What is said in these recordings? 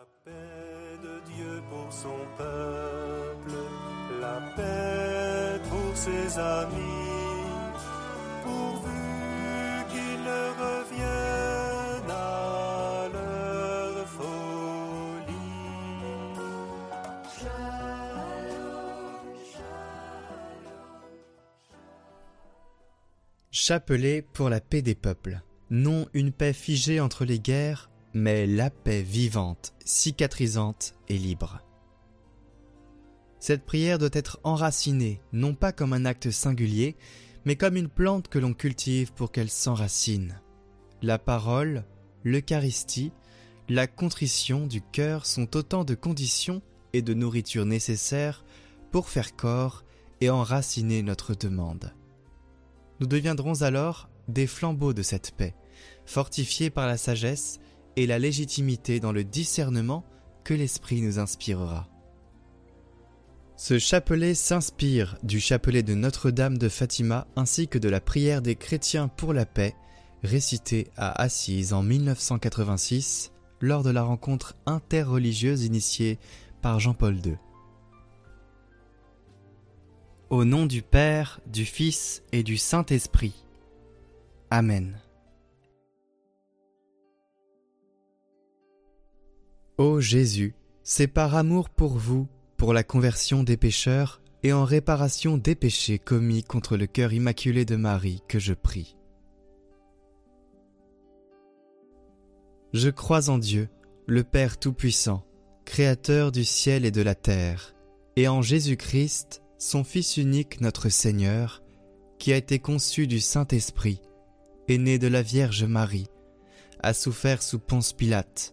La paix de Dieu pour son peuple, la paix pour ses amis, pourvu qu'ils ne reviennent à leur folie. Chapelet pour la paix des peuples. Non une paix figée entre les guerres, mais la paix vivante, cicatrisante et libre. Cette prière doit être enracinée, non pas comme un acte singulier, mais comme une plante que l'on cultive pour qu'elle s'enracine. La parole, l'Eucharistie, la contrition du cœur sont autant de conditions et de nourriture nécessaires pour faire corps et enraciner notre demande. Nous deviendrons alors des flambeaux de cette paix, fortifiés par la sagesse et la légitimité dans le discernement que l'Esprit nous inspirera. Ce chapelet s'inspire du chapelet de Notre-Dame de Fatima ainsi que de la prière des chrétiens pour la paix, récitée à Assise en 1986 lors de la rencontre interreligieuse initiée par Jean-Paul II. Au nom du Père, du Fils et du Saint-Esprit. Amen. Ô Jésus, c'est par amour pour vous, pour la conversion des pécheurs et en réparation des péchés commis contre le cœur immaculé de Marie que je prie. Je crois en Dieu, le Père Tout-Puissant, Créateur du ciel et de la terre, et en Jésus-Christ, son Fils unique notre Seigneur, qui a été conçu du Saint-Esprit, est né de la Vierge Marie, a souffert sous Ponce Pilate,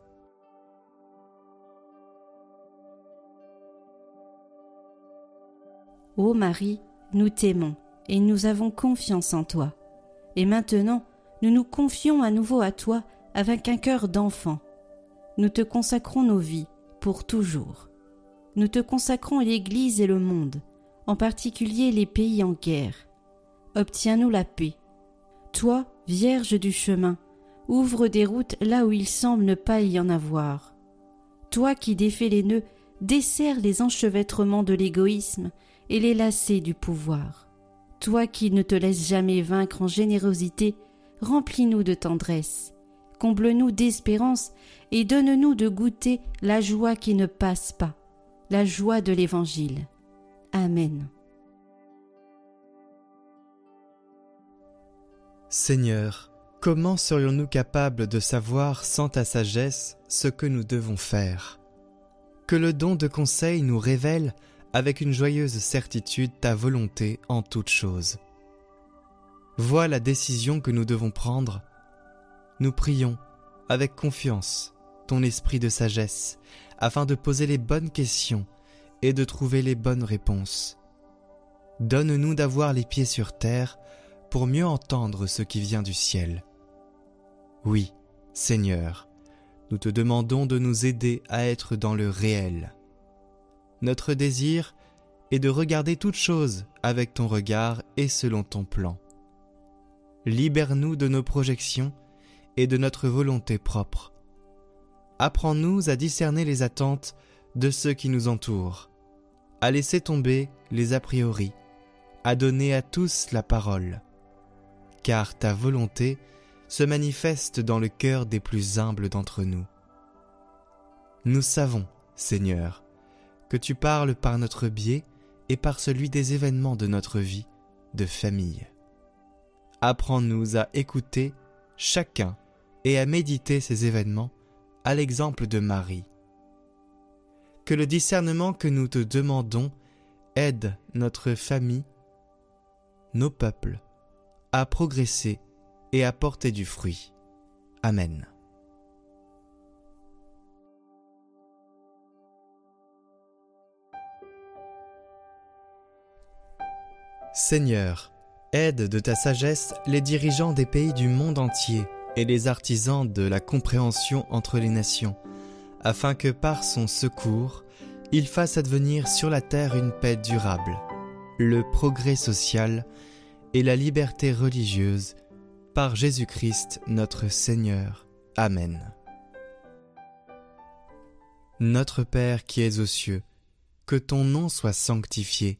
Ô Marie, nous t'aimons et nous avons confiance en toi. Et maintenant, nous nous confions à nouveau à toi avec un cœur d'enfant. Nous te consacrons nos vies pour toujours. Nous te consacrons l'Église et le monde, en particulier les pays en guerre. Obtiens-nous la paix. Toi, Vierge du chemin, ouvre des routes là où il semble ne pas y en avoir. Toi qui défais les nœuds, desserre les enchevêtrements de l'égoïsme et les lacets du pouvoir. Toi qui ne te laisses jamais vaincre en générosité, remplis-nous de tendresse, comble-nous d'espérance et donne-nous de goûter la joie qui ne passe pas, la joie de l'Évangile. Amen. Seigneur, comment serions-nous capables de savoir sans ta sagesse ce que nous devons faire? Que le don de conseil nous révèle avec une joyeuse certitude ta volonté en toutes choses. Vois la décision que nous devons prendre. Nous prions avec confiance ton esprit de sagesse afin de poser les bonnes questions et de trouver les bonnes réponses. Donne-nous d'avoir les pieds sur terre pour mieux entendre ce qui vient du ciel. Oui, Seigneur, nous te demandons de nous aider à être dans le réel. Notre désir est de regarder toutes choses avec ton regard et selon ton plan. Libère-nous de nos projections et de notre volonté propre. Apprends-nous à discerner les attentes de ceux qui nous entourent, à laisser tomber les a priori, à donner à tous la parole car ta volonté se manifeste dans le cœur des plus humbles d'entre nous. Nous savons, Seigneur, que tu parles par notre biais et par celui des événements de notre vie de famille. Apprends-nous à écouter chacun et à méditer ces événements à l'exemple de Marie. Que le discernement que nous te demandons aide notre famille, nos peuples, à progresser et à porter du fruit. Amen. Seigneur, aide de ta sagesse les dirigeants des pays du monde entier et les artisans de la compréhension entre les nations, afin que par son secours, il fasse advenir sur la terre une paix durable, le progrès social et la liberté religieuse par Jésus-Christ notre Seigneur. Amen. Notre Père qui es aux cieux, que ton nom soit sanctifié,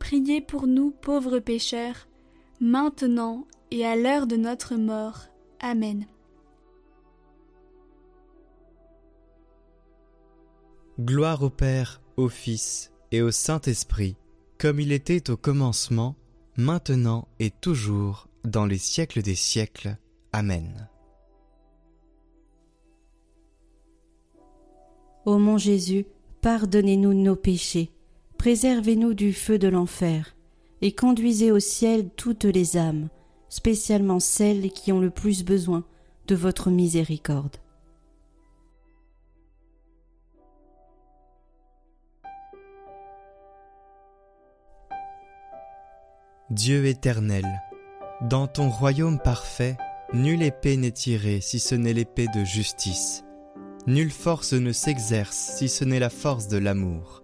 priez pour nous pauvres pécheurs, maintenant et à l'heure de notre mort. Amen. Gloire au Père, au Fils et au Saint-Esprit, comme il était au commencement, maintenant et toujours, dans les siècles des siècles. Amen. Ô mon Jésus, pardonnez-nous nos péchés, préservez-nous du feu de l'enfer, et conduisez au ciel toutes les âmes, spécialement celles qui ont le plus besoin de votre miséricorde. Dieu éternel, dans ton royaume parfait, nulle épée n'est tirée si ce n'est l'épée de justice. Nulle force ne s'exerce si ce n'est la force de l'amour.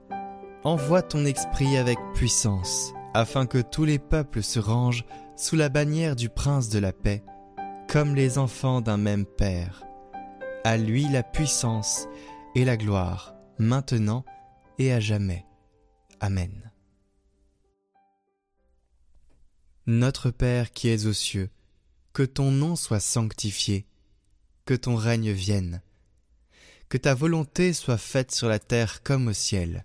Envoie ton esprit avec puissance, afin que tous les peuples se rangent sous la bannière du prince de la paix, comme les enfants d'un même Père. À lui la puissance et la gloire, maintenant et à jamais. Amen. Notre Père qui es aux cieux, que ton nom soit sanctifié, que ton règne vienne, que ta volonté soit faite sur la terre comme au ciel.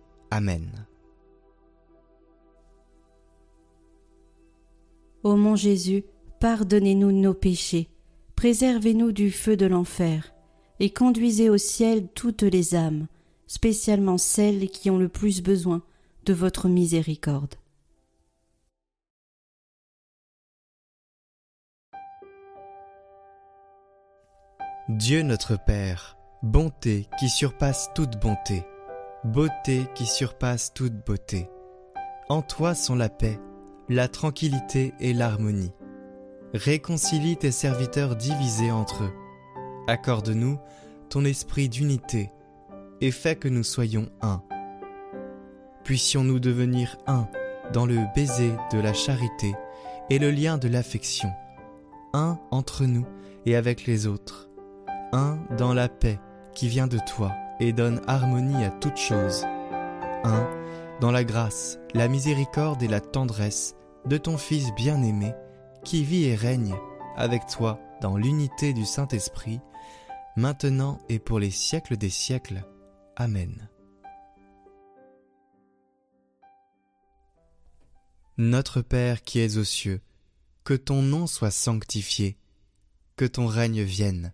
Amen. Ô mon Jésus, pardonnez-nous nos péchés, préservez-nous du feu de l'enfer, et conduisez au ciel toutes les âmes, spécialement celles qui ont le plus besoin de votre miséricorde. Dieu notre Père, bonté qui surpasse toute bonté, beauté qui surpasse toute beauté. En toi sont la paix, la tranquillité et l'harmonie. Réconcilie tes serviteurs divisés entre eux. Accorde-nous ton esprit d'unité et fais que nous soyons un. Puissions-nous devenir un dans le baiser de la charité et le lien de l'affection, un entre nous et avec les autres, un dans la paix qui vient de toi et donne harmonie à toutes choses, un dans la grâce, la miséricorde et la tendresse de ton Fils bien-aimé, qui vit et règne avec toi dans l'unité du Saint-Esprit, maintenant et pour les siècles des siècles. Amen. Notre Père qui es aux cieux, que ton nom soit sanctifié, que ton règne vienne,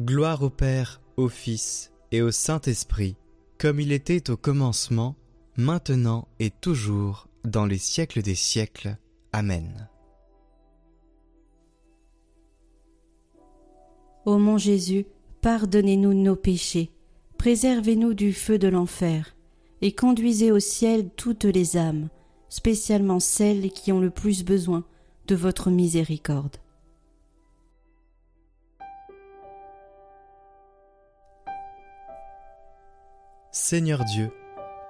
Gloire au Père, au Fils et au Saint-Esprit, comme il était au commencement, maintenant et toujours, dans les siècles des siècles. Amen. Ô mon Jésus, pardonnez-nous nos péchés, préservez-nous du feu de l'enfer, et conduisez au ciel toutes les âmes, spécialement celles qui ont le plus besoin de votre miséricorde. Seigneur Dieu,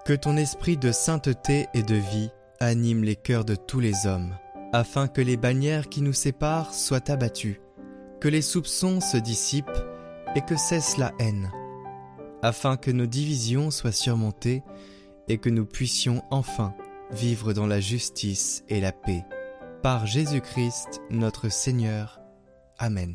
que ton esprit de sainteté et de vie anime les cœurs de tous les hommes, afin que les bannières qui nous séparent soient abattues, que les soupçons se dissipent et que cesse la haine, afin que nos divisions soient surmontées et que nous puissions enfin vivre dans la justice et la paix. Par Jésus-Christ notre Seigneur. Amen.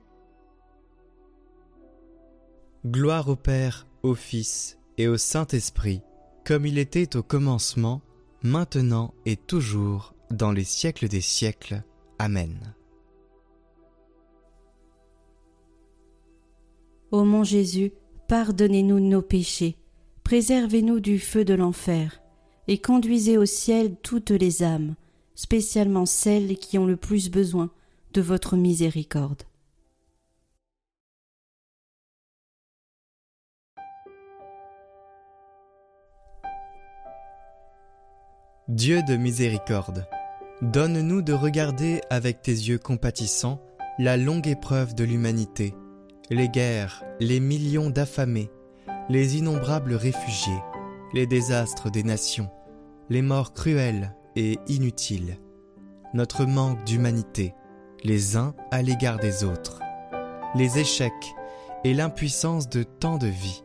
Gloire au Père, au Fils et au Saint-Esprit, comme il était au commencement, maintenant et toujours, dans les siècles des siècles. Amen. Ô mon Jésus, pardonnez-nous nos péchés, préservez-nous du feu de l'enfer, et conduisez au ciel toutes les âmes, spécialement celles qui ont le plus besoin de votre miséricorde. Dieu de miséricorde, donne-nous de regarder avec tes yeux compatissants la longue épreuve de l'humanité les guerres, les millions d'affamés, les innombrables réfugiés, les désastres des nations, les morts cruelles et inutiles, notre manque d'humanité, les uns à l'égard des autres, les échecs et l'impuissance de tant de vies.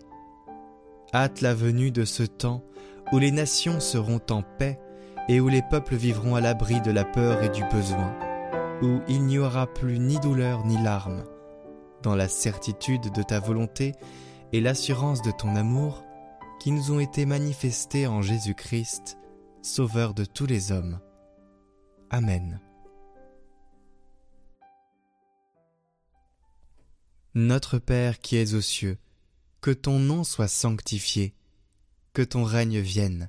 Hâte la venue de ce temps où les nations seront en paix et où les peuples vivront à l'abri de la peur et du besoin, où il n'y aura plus ni douleur ni larmes, dans la certitude de ta volonté et l'assurance de ton amour qui nous ont été manifestés en Jésus-Christ, Sauveur de tous les hommes. Amen. Notre Père qui es aux cieux, que ton nom soit sanctifié, que ton règne vienne,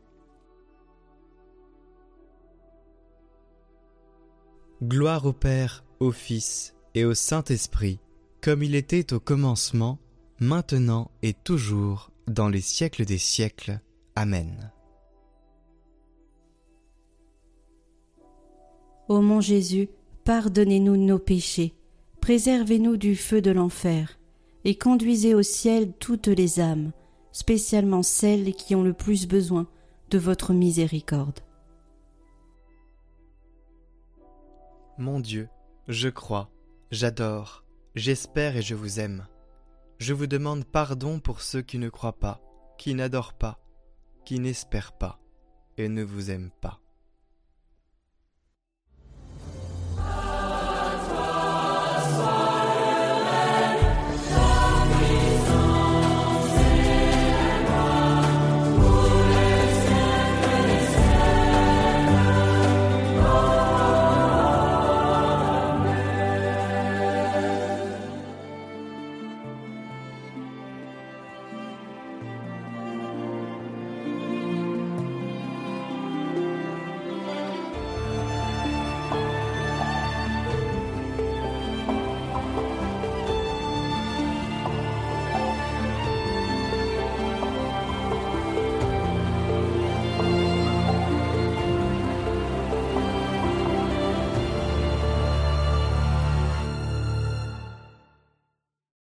Gloire au Père, au Fils et au Saint-Esprit, comme il était au commencement, maintenant et toujours, dans les siècles des siècles. Amen. Ô mon Jésus, pardonnez-nous nos péchés, préservez-nous du feu de l'enfer, et conduisez au ciel toutes les âmes, spécialement celles qui ont le plus besoin de votre miséricorde. Mon Dieu, je crois, j'adore, j'espère et je vous aime. Je vous demande pardon pour ceux qui ne croient pas, qui n'adorent pas, qui n'espèrent pas et ne vous aiment pas.